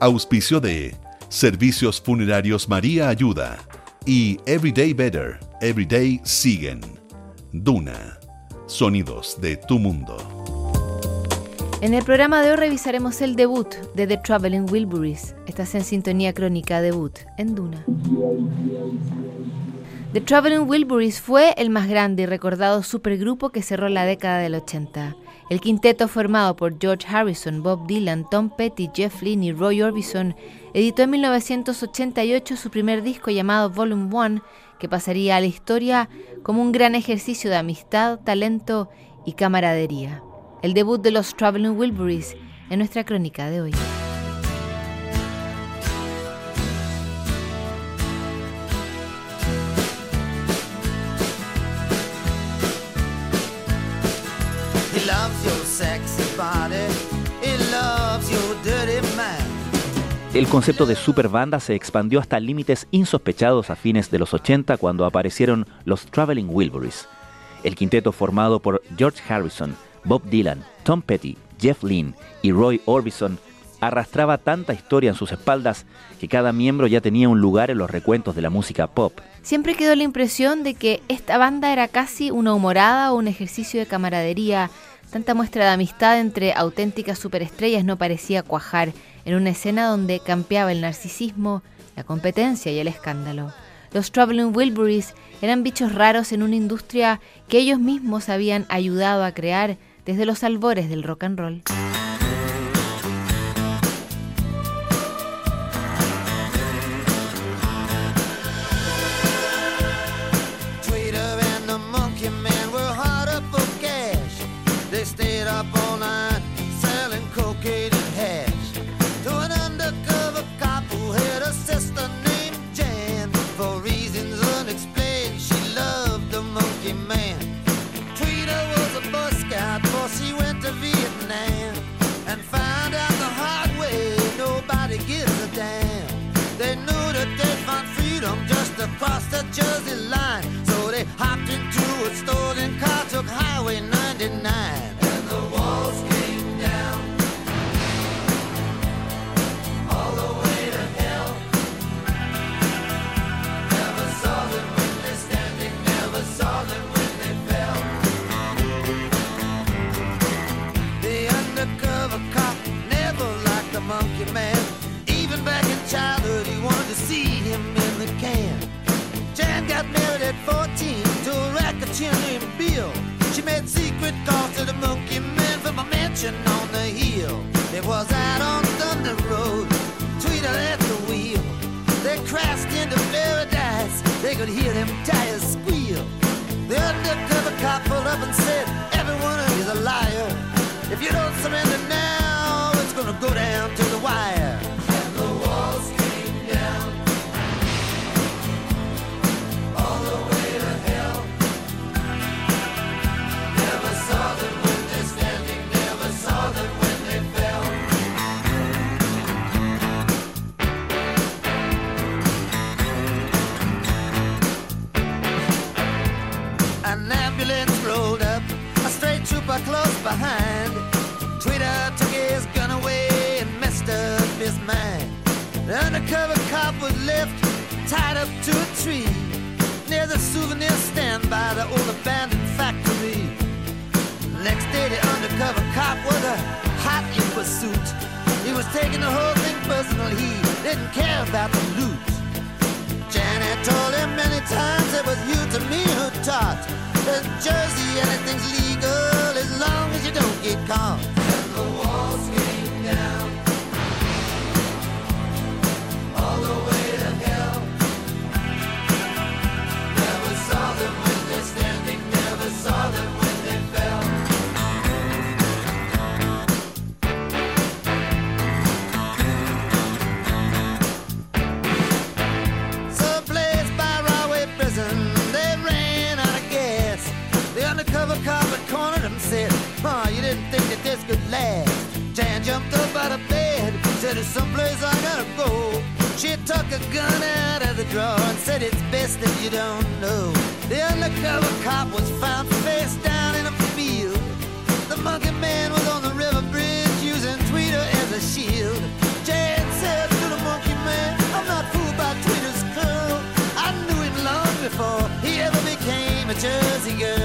Auspicio de Servicios Funerarios María Ayuda y Everyday Better, Everyday Siguen. Duna. Sonidos de tu mundo. En el programa de hoy revisaremos el debut de The Traveling Wilburys. Estás en sintonía crónica debut en Duna. The Traveling Wilburys fue el más grande y recordado supergrupo que cerró la década del 80. El quinteto formado por George Harrison, Bob Dylan, Tom Petty, Jeff Lynne y Roy Orbison editó en 1988 su primer disco llamado Volume One, que pasaría a la historia como un gran ejercicio de amistad, talento y camaradería el debut de los Traveling Wilburys en nuestra crónica de hoy. El concepto de superbanda se expandió hasta límites insospechados a fines de los 80 cuando aparecieron los Traveling Wilburys. El quinteto formado por George Harrison, Bob Dylan, Tom Petty, Jeff Lynne y Roy Orbison arrastraba tanta historia en sus espaldas que cada miembro ya tenía un lugar en los recuentos de la música pop. Siempre quedó la impresión de que esta banda era casi una humorada o un ejercicio de camaradería. Tanta muestra de amistad entre auténticas superestrellas no parecía cuajar en una escena donde campeaba el narcisismo, la competencia y el escándalo. Los Traveling Wilburys eran bichos raros en una industria que ellos mismos habían ayudado a crear desde los albores del rock and roll. hear them tires squeal. The undercover cop pulled up and said, Everyone is a liar. If you don't surrender now, the souvenir stand by the old abandoned factory. Next day, the undercover cop was a hot in pursuit. He was taking the whole thing personal. He didn't care about the loot. Janet told him many times it was you to me who taught that Jersey anything's legal as long as you don't get caught. before he ever became a Jersey girl.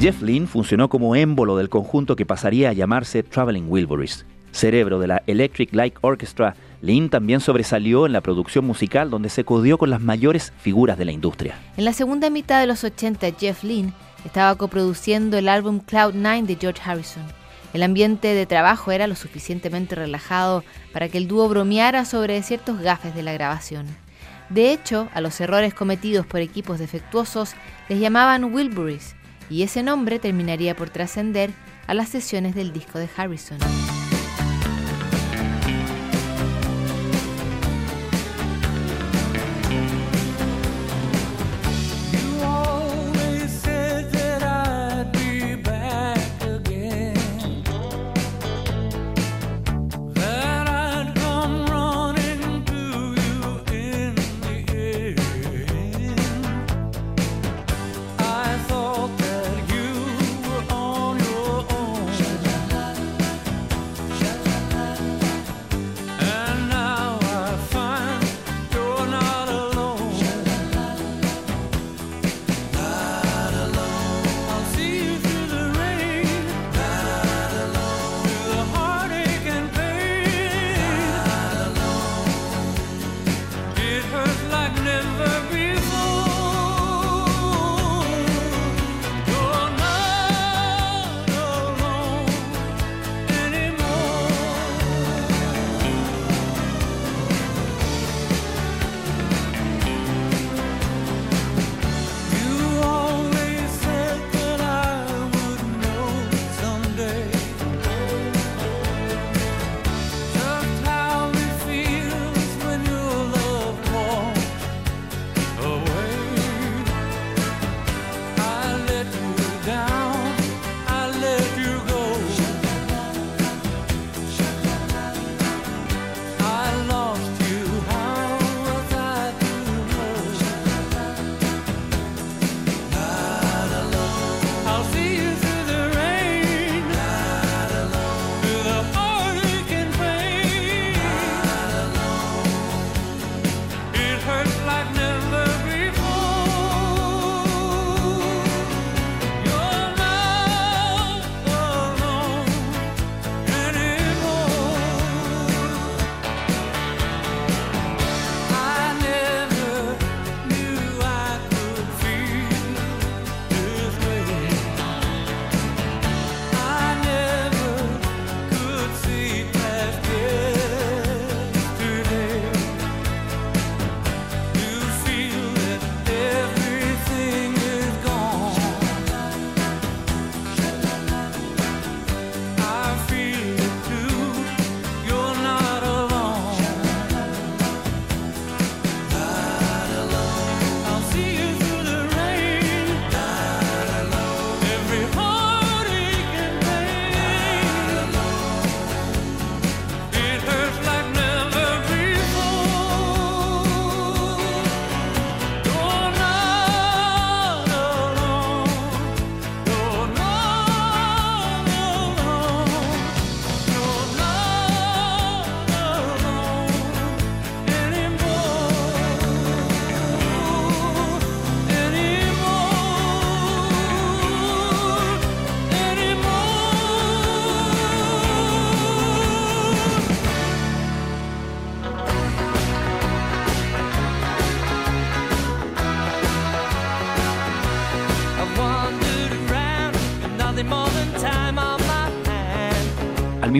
Jeff Lynne funcionó como émbolo del conjunto que pasaría a llamarse Traveling Wilburys. Cerebro de la Electric Light Orchestra, Lynn también sobresalió en la producción musical donde se codió con las mayores figuras de la industria. En la segunda mitad de los 80, Jeff Lynne estaba coproduciendo el álbum Cloud Nine de George Harrison. El ambiente de trabajo era lo suficientemente relajado para que el dúo bromeara sobre ciertos gafes de la grabación. De hecho, a los errores cometidos por equipos defectuosos les llamaban Wilburys, y ese nombre terminaría por trascender a las sesiones del disco de Harrison.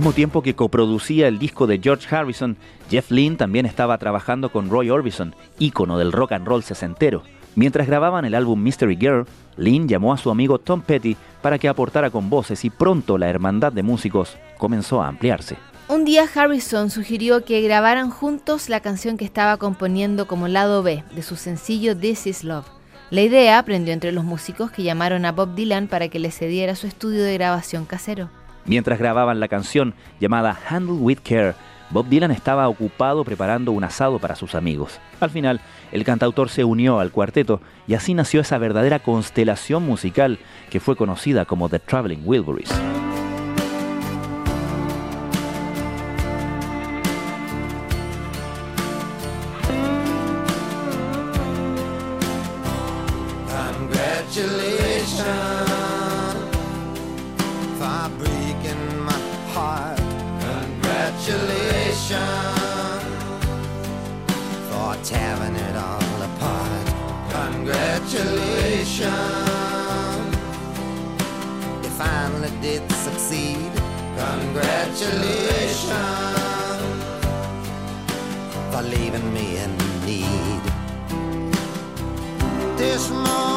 Mismo tiempo que coproducía el disco de George Harrison, Jeff Lynne también estaba trabajando con Roy Orbison, ícono del rock and roll sesentero. Mientras grababan el álbum Mystery Girl, Lynne llamó a su amigo Tom Petty para que aportara con voces y pronto la hermandad de músicos comenzó a ampliarse. Un día Harrison sugirió que grabaran juntos la canción que estaba componiendo como lado B de su sencillo This Is Love. La idea aprendió entre los músicos que llamaron a Bob Dylan para que le cediera su estudio de grabación casero. Mientras grababan la canción llamada Handle with Care, Bob Dylan estaba ocupado preparando un asado para sus amigos. Al final, el cantautor se unió al cuarteto y así nació esa verdadera constelación musical que fue conocida como The Traveling Wilburys. For breaking my heart. Congratulations for tearing it all apart. Congratulations, you finally did succeed. Congratulations for leaving me in need. This morning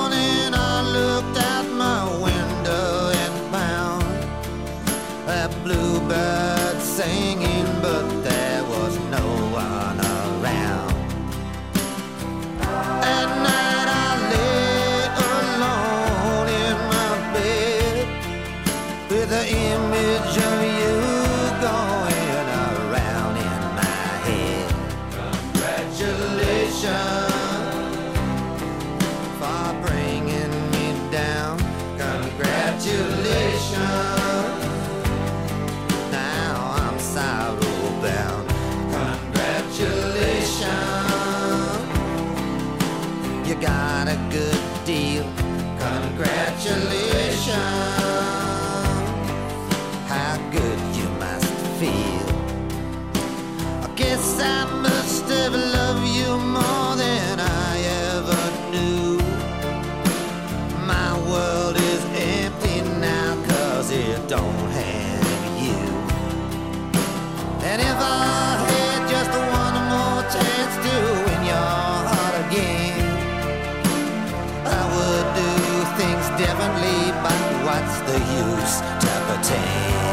what's the use to pretend?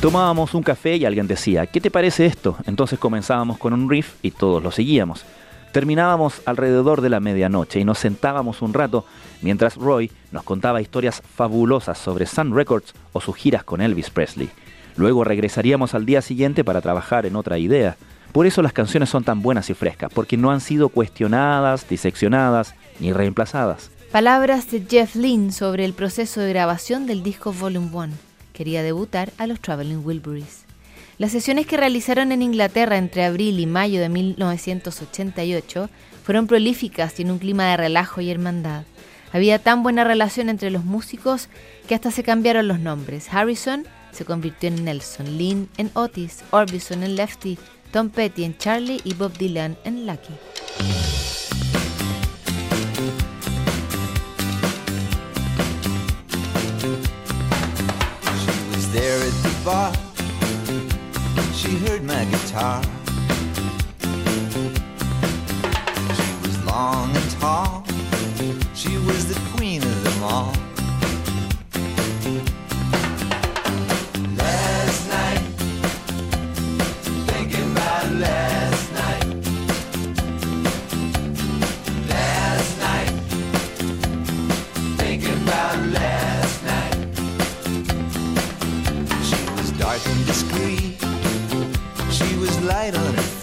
Tomábamos un café y alguien decía, ¿qué te parece esto? Entonces comenzábamos con un riff y todos lo seguíamos. Terminábamos alrededor de la medianoche y nos sentábamos un rato mientras Roy nos contaba historias fabulosas sobre Sun Records o sus giras con Elvis Presley. Luego regresaríamos al día siguiente para trabajar en otra idea. Por eso las canciones son tan buenas y frescas, porque no han sido cuestionadas, diseccionadas ni reemplazadas. Palabras de Jeff Lynne sobre el proceso de grabación del disco Volume 1. Quería debutar a los Traveling Wilburys. Las sesiones que realizaron en Inglaterra entre abril y mayo de 1988 fueron prolíficas y en un clima de relajo y hermandad. Había tan buena relación entre los músicos que hasta se cambiaron los nombres. Harrison se convirtió en Nelson, Lynn en Otis, Orbison en Lefty, Tom Petty en Charlie y Bob Dylan en Lucky. Guitar. Light on her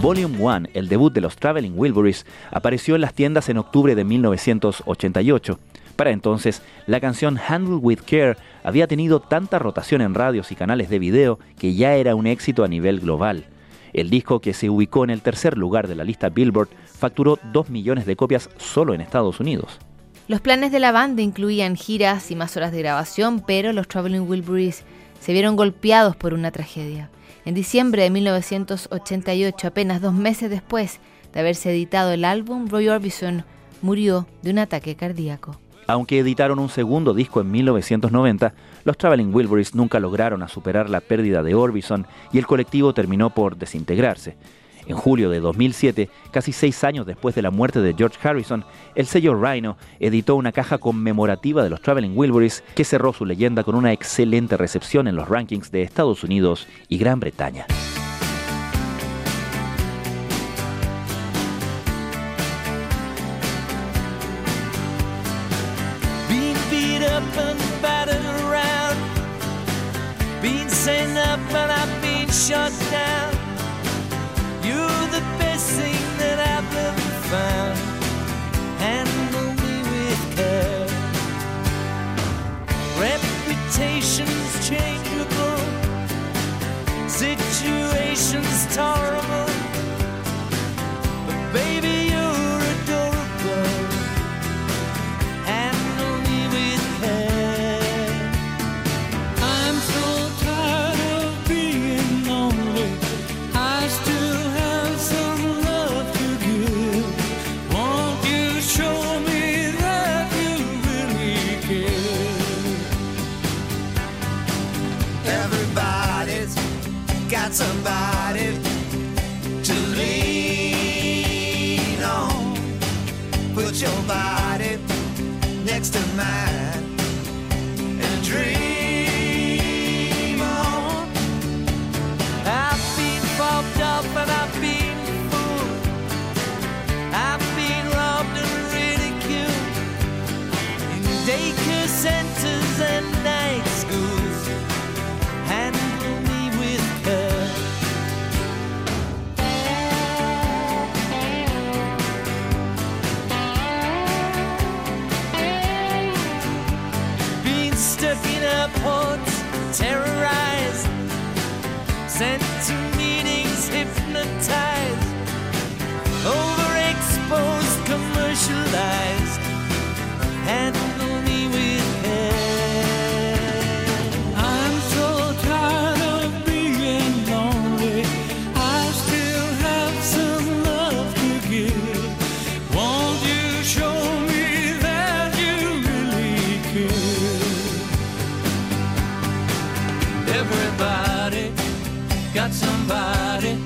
Volume 1, el debut de los Traveling Wilburys, apareció en las tiendas en octubre de 1988. Para entonces, la canción Handle with Care había tenido tanta rotación en radios y canales de video que ya era un éxito a nivel global. El disco, que se ubicó en el tercer lugar de la lista Billboard, facturó 2 millones de copias solo en Estados Unidos. Los planes de la banda incluían giras y más horas de grabación, pero los Traveling Wilburys se vieron golpeados por una tragedia. En diciembre de 1988, apenas dos meses después de haberse editado el álbum, Roy Orbison murió de un ataque cardíaco. Aunque editaron un segundo disco en 1990, los Traveling Wilburys nunca lograron superar la pérdida de Orbison y el colectivo terminó por desintegrarse. En julio de 2007, casi seis años después de la muerte de George Harrison, el sello Rhino editó una caja conmemorativa de los Traveling Wilburys que cerró su leyenda con una excelente recepción en los rankings de Estados Unidos y Gran Bretaña. Somebody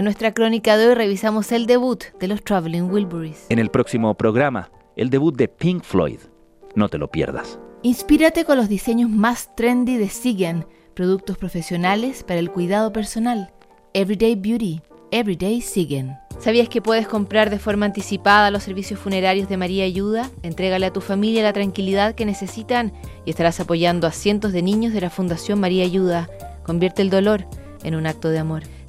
En nuestra crónica de hoy revisamos el debut de los Traveling Wilburys. En el próximo programa, el debut de Pink Floyd. No te lo pierdas. Inspírate con los diseños más trendy de Sigan, productos profesionales para el cuidado personal. Everyday Beauty, Everyday Sigan. ¿Sabías que puedes comprar de forma anticipada los servicios funerarios de María Ayuda? Entrégale a tu familia la tranquilidad que necesitan y estarás apoyando a cientos de niños de la Fundación María Ayuda. Convierte el dolor en un acto de amor.